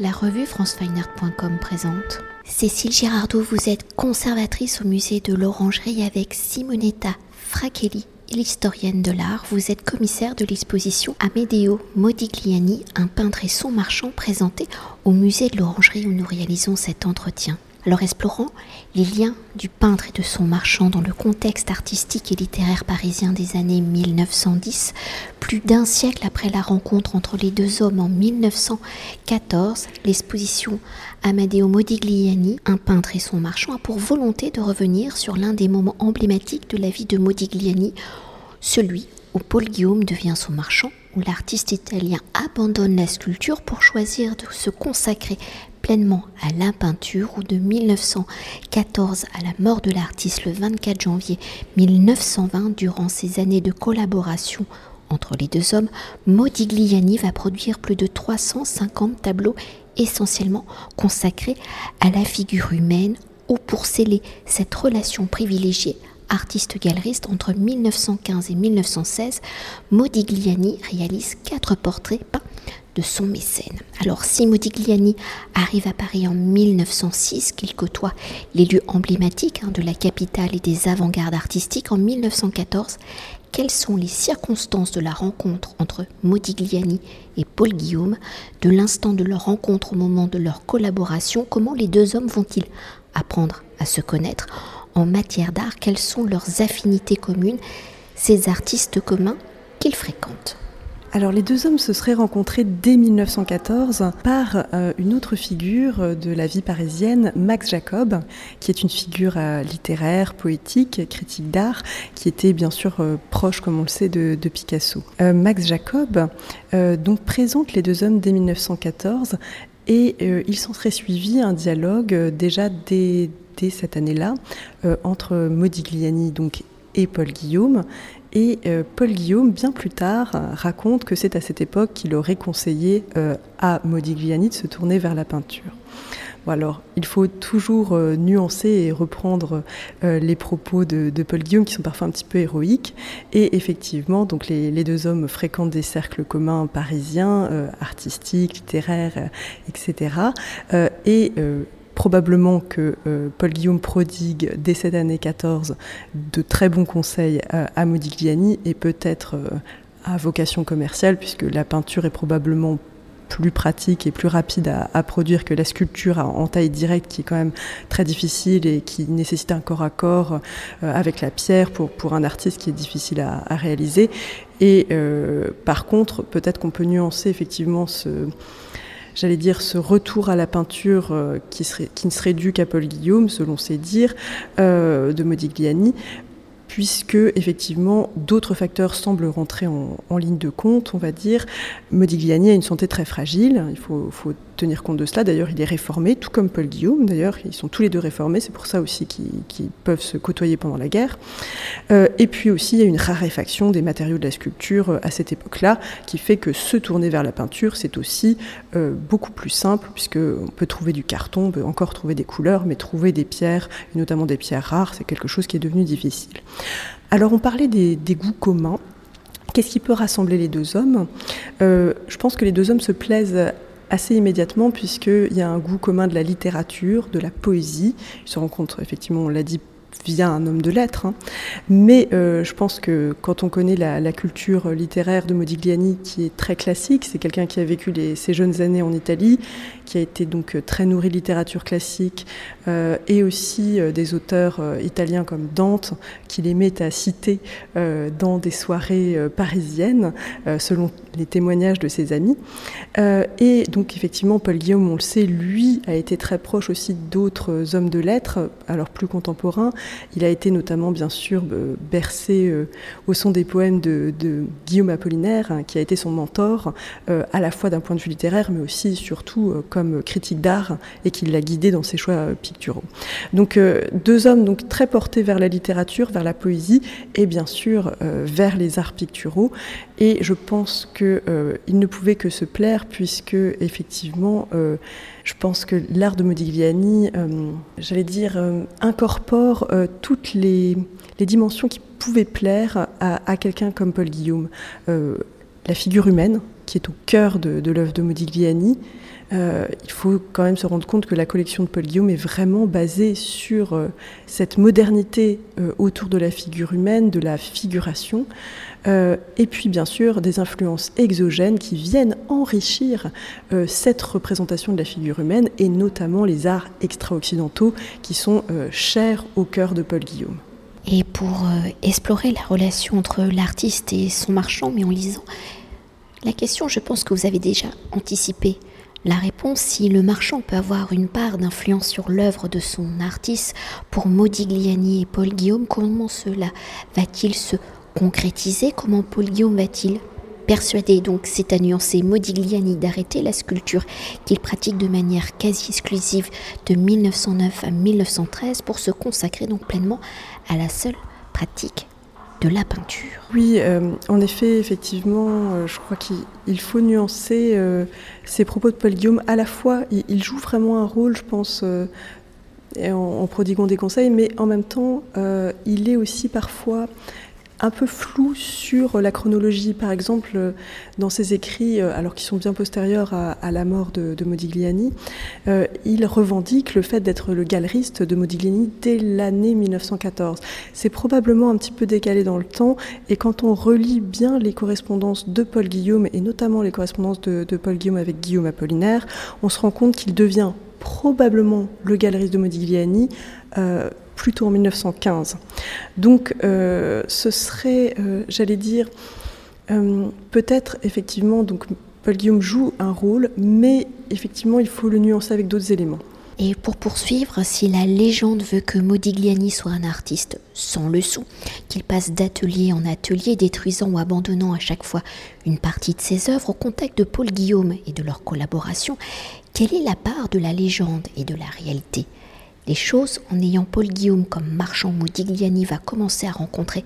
La revue francefineart.com présente Cécile Girardot, vous êtes conservatrice au musée de l'Orangerie avec Simonetta Frachelli, l'historienne de l'art. Vous êtes commissaire de l'exposition Amedeo Modigliani, un peintre et son marchand présenté au musée de l'Orangerie où nous réalisons cet entretien. Alors explorant les liens du peintre et de son marchand dans le contexte artistique et littéraire parisien des années 1910, plus d'un siècle après la rencontre entre les deux hommes en 1914, l'exposition Amadeo Modigliani, un peintre et son marchand, a pour volonté de revenir sur l'un des moments emblématiques de la vie de Modigliani, celui où Paul Guillaume devient son marchand, où l'artiste italien abandonne la sculpture pour choisir de se consacrer pleinement à la peinture où de 1914 à la mort de l'artiste le 24 janvier 1920, durant ces années de collaboration entre les deux hommes, Modigliani va produire plus de 350 tableaux essentiellement consacrés à la figure humaine ou pour sceller cette relation privilégiée artiste-galeriste entre 1915 et 1916, Modigliani réalise quatre portraits peints son mécène. Alors si Modigliani arrive à Paris en 1906, qu'il côtoie les lieux emblématiques hein, de la capitale et des avant-gardes artistiques en 1914, quelles sont les circonstances de la rencontre entre Modigliani et Paul Guillaume, de l'instant de leur rencontre au moment de leur collaboration, comment les deux hommes vont-ils apprendre à se connaître? En matière d'art, quelles sont leurs affinités communes, ces artistes communs qu'ils fréquentent? Alors les deux hommes se seraient rencontrés dès 1914 par euh, une autre figure de la vie parisienne, Max Jacob, qui est une figure euh, littéraire, poétique, critique d'art, qui était bien sûr euh, proche, comme on le sait, de, Picasso. Max Jacob donc présente les deux hommes dès 1914 et il s'en serait suivi un dialogue déjà dès, dès cette année-là entre Modigliani donc et Paul Guillaume et euh, Paul Guillaume, bien plus tard, raconte que c'est à cette époque qu'il aurait conseillé euh, à Modigliani de se tourner vers la peinture. alors, il faut toujours euh, nuancer et reprendre les propos de, Paul Guillaume qui sont parfois un petit peu héroïques. Et effectivement, donc les, deux hommes fréquentent des cercles communs parisiens, artistiques, littéraires, etc. et probablement que euh, Paul Guillaume prodigue dès cette année 14 de très bons conseils à, Modigliani et peut-être euh, à vocation commerciale puisque la peinture est probablement plus pratique et plus rapide à, produire que la sculpture en taille directe qui est quand même très difficile et qui nécessite un corps à corps euh, avec la pierre pour, pour un artiste qui est difficile à, réaliser. Et par contre, peut-être qu'on peut nuancer effectivement ce j'allais dire, ce retour à la peinture euh, qui, ne serait dû qu'à Paul Guillaume, selon ses dires, euh, de Modigliani, puisque effectivement d'autres facteurs semblent rentrer en, ligne de compte, on va dire. Modigliani a une santé très fragile, il faut tenir compte de cela. D'ailleurs, il est réformé, tout comme Paul Guillaume. D'ailleurs, ils sont tous les deux réformés. C'est pour ça aussi qu'ils peuvent se côtoyer pendant la guerre. Euh, et puis aussi, il y a une raréfaction des matériaux de la sculpture euh, à cette époque-là, qui fait que se tourner vers la peinture, c'est aussi euh, beaucoup plus simple, puisqu'on peut trouver du carton, on peut encore trouver des couleurs, mais trouver des pierres, et notamment des pierres rares, c'est quelque chose qui est devenu difficile. Alors, on parlait des goûts communs. Qu'est-ce qui peut rassembler les deux hommes? Je pense que les deux hommes se plaisent assez immédiatement puisqu'il y a un goût commun de la littérature, de la poésie. Ils se rencontrent effectivement, on l'a dit, via un homme de lettres. Hein. Mais euh, je pense que quand on connaît la, culture littéraire de Modigliani, qui est très classique, c'est quelqu'un qui a vécu ses jeunes années en Italie, qui a été donc très nourri de littérature classique, euh, et aussi euh, des auteurs italiens comme Dante, qu'il aimait à citer dans des soirées parisiennes, selon les témoignages de ses amis. et donc effectivement, Paul Guillaume, on le sait, lui a été très proche aussi d'autres hommes de lettres, alors plus contemporains, il a été notamment, bien sûr, euh, bercé euh, au son des poèmes de, Guillaume Apollinaire, hein, qui a été son mentor, euh, à la fois d'un point de vue littéraire, mais aussi, surtout, comme critique d'art, et qui l'a guidé dans ses choix picturaux. Donc, deux hommes donc très portés vers la littérature, vers la poésie, et bien sûr vers les arts picturaux. Et je pense qu'ils ne pouvaient que se plaire, puisque effectivement, je pense que l'art de Modigliani, euh, j'allais dire, euh, incorpore euh, toutes les, dimensions qui pouvaient plaire à, quelqu'un comme Paul Guillaume. la figure humaine, qui est au cœur de, de l'œuvre de Modigliani. Euh, il faut quand même se rendre compte que la collection de Paul Guillaume est vraiment basée sur euh, cette modernité euh, autour de la figure humaine, de la figuration, et puis bien sûr des influences exogènes qui viennent enrichir cette représentation de la figure humaine, et notamment les arts extra-occidentaux qui sont chers au cœur de Paul Guillaume. Et pour explorer la relation entre l'artiste et son marchand, mais en lisant la question, je pense que vous avez déjà anticipé la réponse, si le marchand peut avoir une part d'influence sur l'œuvre de son artiste, pour Modigliani et Paul Guillaume, comment cela va-t-il se concrétiser? Comment Paul Guillaume va-t-il persuader, donc c'est à nuancer. Modigliani d'arrêter la sculpture qu'il pratique de manière quasi exclusive de 1909 à 1913 pour se consacrer donc pleinement à la seule pratique de la peinture. Oui, euh, en effet, effectivement, euh, je crois qu'il faut nuancer euh, ces propos de Paul Guillaume. À la fois, il, joue vraiment un rôle, je pense, en, en, prodiguant des conseils, mais en même temps, il est aussi parfois un peu flou sur la chronologie. Par exemple, dans ses écrits, euh, alors qu'ils sont bien postérieurs à, la mort de, Modigliani, euh, il revendique le fait d'être le galeriste de Modigliani dès l'année 1914. C'est probablement un petit peu décalé dans le temps, et quand on relit bien les correspondances de Paul Guillaume, et notamment les correspondances de, Paul Guillaume avec Guillaume Apollinaire, on se rend compte qu'il devient probablement le galeriste de Modigliani. Euh, plutôt en 1915. Donc euh, ce serait, euh, j'allais dire, euh, peut-être effectivement, donc Paul Guillaume joue un rôle, mais effectivement il faut le nuancer avec d'autres éléments. Et pour poursuivre, si la légende veut que Modigliani soit un artiste sans le sou, qu'il passe d'atelier en atelier, détruisant ou abandonnant à chaque fois une partie de ses œuvres au contact de Paul Guillaume et de leur collaboration, quelle est la part de la légende et de la réalité? Les choses en ayant Paul Guillaume comme marchand Modigliani va commencer à rencontrer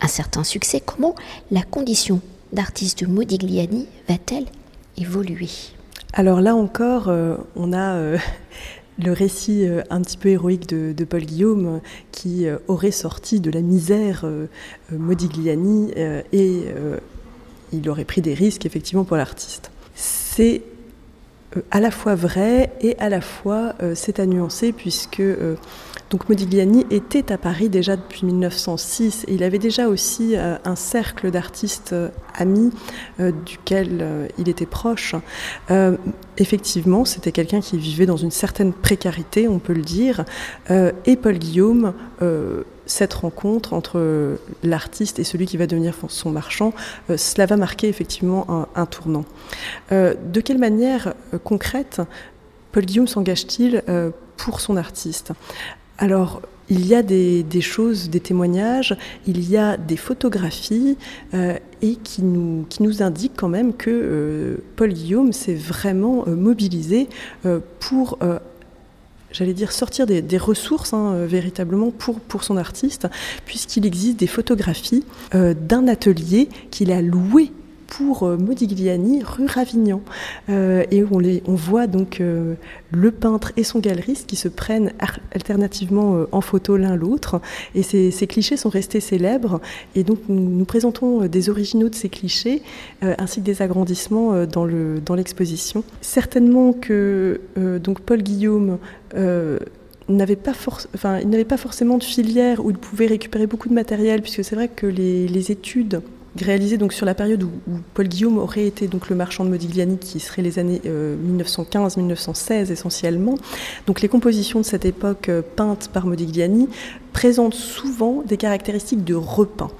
un certain succès. Comment la condition d'artiste de Modigliani va-t-elle évoluer? Alors là encore, euh, on a euh, le récit euh, un petit peu héroïque de, Paul Guillaume qui aurait sorti de la misère Modigliani et il aurait pris des risques effectivement pour l'artiste. C'est à la fois vrai et à la fois euh, c'est à nuancer puisque euh, Modigliani était à Paris déjà depuis 1906 et il avait déjà aussi un cercle d'artistes amis duquel il était proche. effectivement, c'était quelqu'un qui vivait dans une certaine précarité, on peut le dire, et Paul Guillaume cette rencontre entre l'artiste et celui qui va devenir son marchand, euh, cela va marquer effectivement un, tournant. Euh, de quelle manière euh, concrète Paul Guillaume s'engage-t-il pour son artiste? Alors, il y a des, choses, des témoignages, il y a des photographies et qui nous indiquent quand même que Paul Guillaume s'est vraiment mobilisé pour j'allais dire, sortir des, ressources hein, euh, véritablement pour, pour son artiste, puisqu'il existe des photographies euh, d'un atelier qu'il a loué pour euh, Modigliani, rue Ravignan. Euh, et on, les, on voit donc euh, le peintre et son galeriste qui se prennent alternativement en photo l'un l'autre. Et ces, clichés sont restés célèbres. Et donc nous, présentons des originaux de ces clichés ainsi que des agrandissements dans, le, dans l'exposition. Certainement que donc Paul Guillaume n'avait pas, enfin, il pas forcément de filière où il pouvait récupérer beaucoup de matériel, puisque c'est vrai que les, les études réalisé donc sur la période où, Paul Guillaume aurait été donc le marchand de Modigliani, qui serait les années 1915-1916 euh, essentiellement. Donc les compositions de cette époque euh, peintes par Modigliani présentent souvent des caractéristiques de repeint.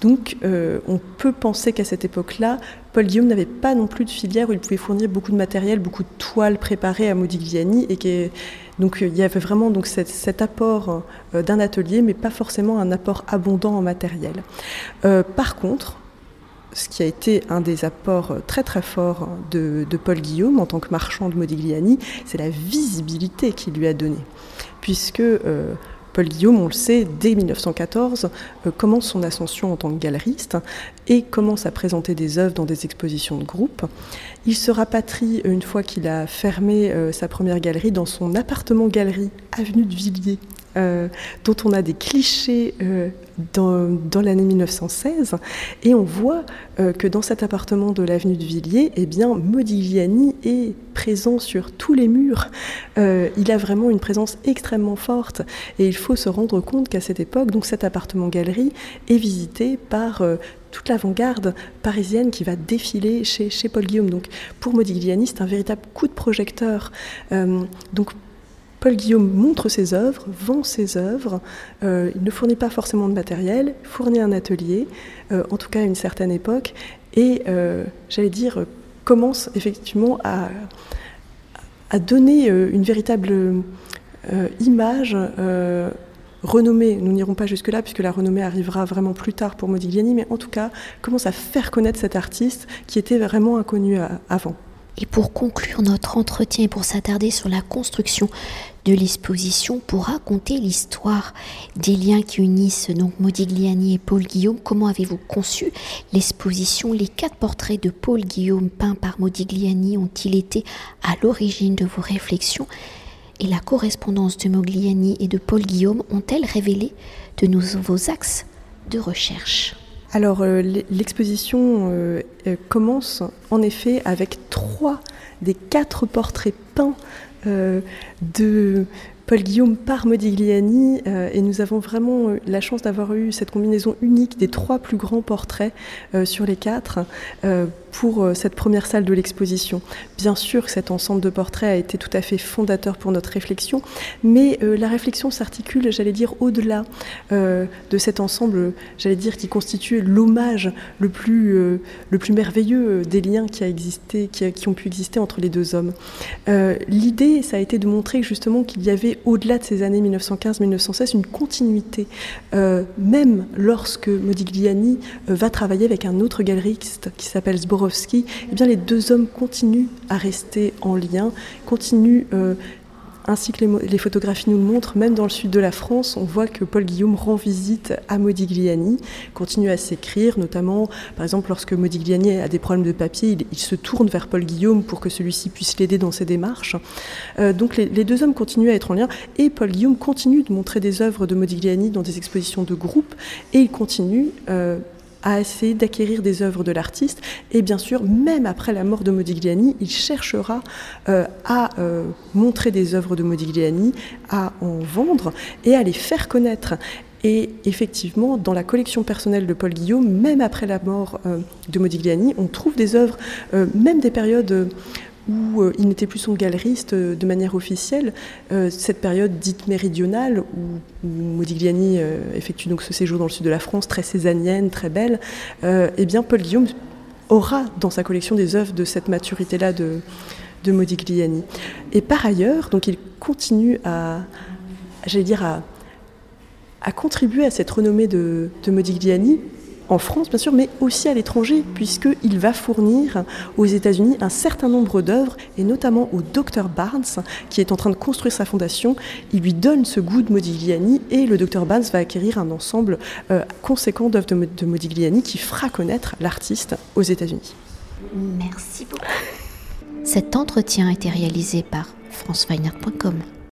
Donc euh, on peut penser qu'à cette époque-là, Paul Guillaume n'avait pas non plus de filière où il pouvait fournir beaucoup de matériel, beaucoup de toiles préparées à Modigliani et qui donc il y avait vraiment donc cet, apport d'un atelier, mais pas forcément un apport abondant en matériel. par contre, ce qui a été un des apports très très forts de, Paul Guillaume en tant que marchand de Modigliani, c'est la visibilité qu'il lui a donnée. Puisque euh, Paul Guillaume, on le sait, dès 1914, euh, commence son ascension en tant que galeriste et commence à présenter des œuvres dans des expositions de groupe. Il se rapatrie, une fois qu'il a fermé euh, sa première galerie, dans son appartement-galerie, avenue de Villiers, euh, dont on a des clichés euh, dans, l'année 1916, et on voit euh, que dans cet appartement de l'avenue de Villiers, eh bien, Modigliani est présent sur tous les murs. il a vraiment une présence extrêmement forte, et il faut se rendre compte qu'à cette époque, donc cet appartement-galerie est visité par toute l'avant-garde parisienne qui va défiler chez, Paul Guillaume. Donc pour Modigliani, c'est un véritable coup de projecteur. Paul Guillaume montre ses œuvres, vend ses œuvres. Euh, il ne fournit pas forcément de matériel, fournit un atelier, euh, en tout cas à une certaine époque, et euh, j'allais dire commence effectivement à, à donner une véritable image renommée. Nous n'irons pas jusque-là puisque la renommée arrivera vraiment plus tard pour Modigliani, mais en tout cas commence à faire connaître cet artiste qui était vraiment inconnu avant. Et pour conclure notre entretien et pour s'attarder sur la construction de l'exposition, pour raconter l'histoire des liens qui unissent donc Modigliani et Paul Guillaume, comment avez-vous conçu l'exposition? Les quatre portraits de Paul Guillaume peints par Modigliani ont-ils été à l'origine de vos réflexions? Et la correspondance de Modigliani et de Paul Guillaume ont-elles révélé de nouveaux axes de recherche? Alors euh, l'exposition euh, euh, commence en effet avec trois des quatre portraits peints de Paul Guillaume par Modigliani et nous avons vraiment la chance d'avoir eu cette combinaison unique des trois plus grands portraits sur les quatre pour cette première salle de l'exposition. Bien sûr cet ensemble de portraits a été tout à fait fondateur pour notre réflexion, mais la réflexion s'articule, j'allais dire, au-delà de cet ensemble, j'allais dire, qui constitue l'hommage le plus, le plus merveilleux des liens qui, a existé, ont pu exister entre les deux hommes. L'idée, ça a été de montrer justement qu'il y avait au-delà de ces années 1915-1916, une continuité, euh, même lorsque Modigliani euh, va travailler avec un autre galeriste qui s'appelle Eh bien les deux hommes continuent à rester en lien, continuent euh, ainsi que les, photographies nous le montrent, même dans le sud de la France, on voit que Paul Guillaume rend visite à Modigliani, continue à s'écrire, notamment, par exemple, lorsque Modigliani a des problèmes de papier, il, se tourne vers Paul Guillaume pour que celui-ci puisse l'aider dans ses démarches. Euh, donc les, deux hommes continuent à être en lien, et Paul Guillaume continue de montrer des œuvres de Modigliani dans des expositions de groupe, et il continue euh, à essayer d'acquérir des œuvres de l'artiste. Et bien sûr, même après la mort de Modigliani, il cherchera euh, à euh, montrer des œuvres de Modigliani, à en vendre et à les faire connaître. Et effectivement, dans la collection personnelle de Paul Guillaume, même après la mort euh, de Modigliani, on trouve des œuvres, même des périodes où euh, il n'était plus son galeriste euh, de manière officielle. Euh, cette période dite méridionale, où, Modigliani effectue donc ce séjour dans le sud de la France, très césanienne, très belle, eh bien Paul Guillaume aura dans sa collection des œuvres de cette maturité-là de, de Modigliani. Et par ailleurs, donc il continue à, j'allais à, contribuer à cette renommée de Modigliani en France bien sûr, mais aussi à l'étranger, puisqu'il va fournir aux États-Unis un certain nombre d'œuvres, et notamment au Dr Barnes, qui est en train de construire sa fondation. Il lui donne ce goût de Modigliani, et le Dr Barnes va acquérir un ensemble euh, conséquent d'œuvres de, Modigliani qui fera connaître l'artiste aux États-Unis. Merci beaucoup. Cet entretien a été réalisé par franceweiner.com.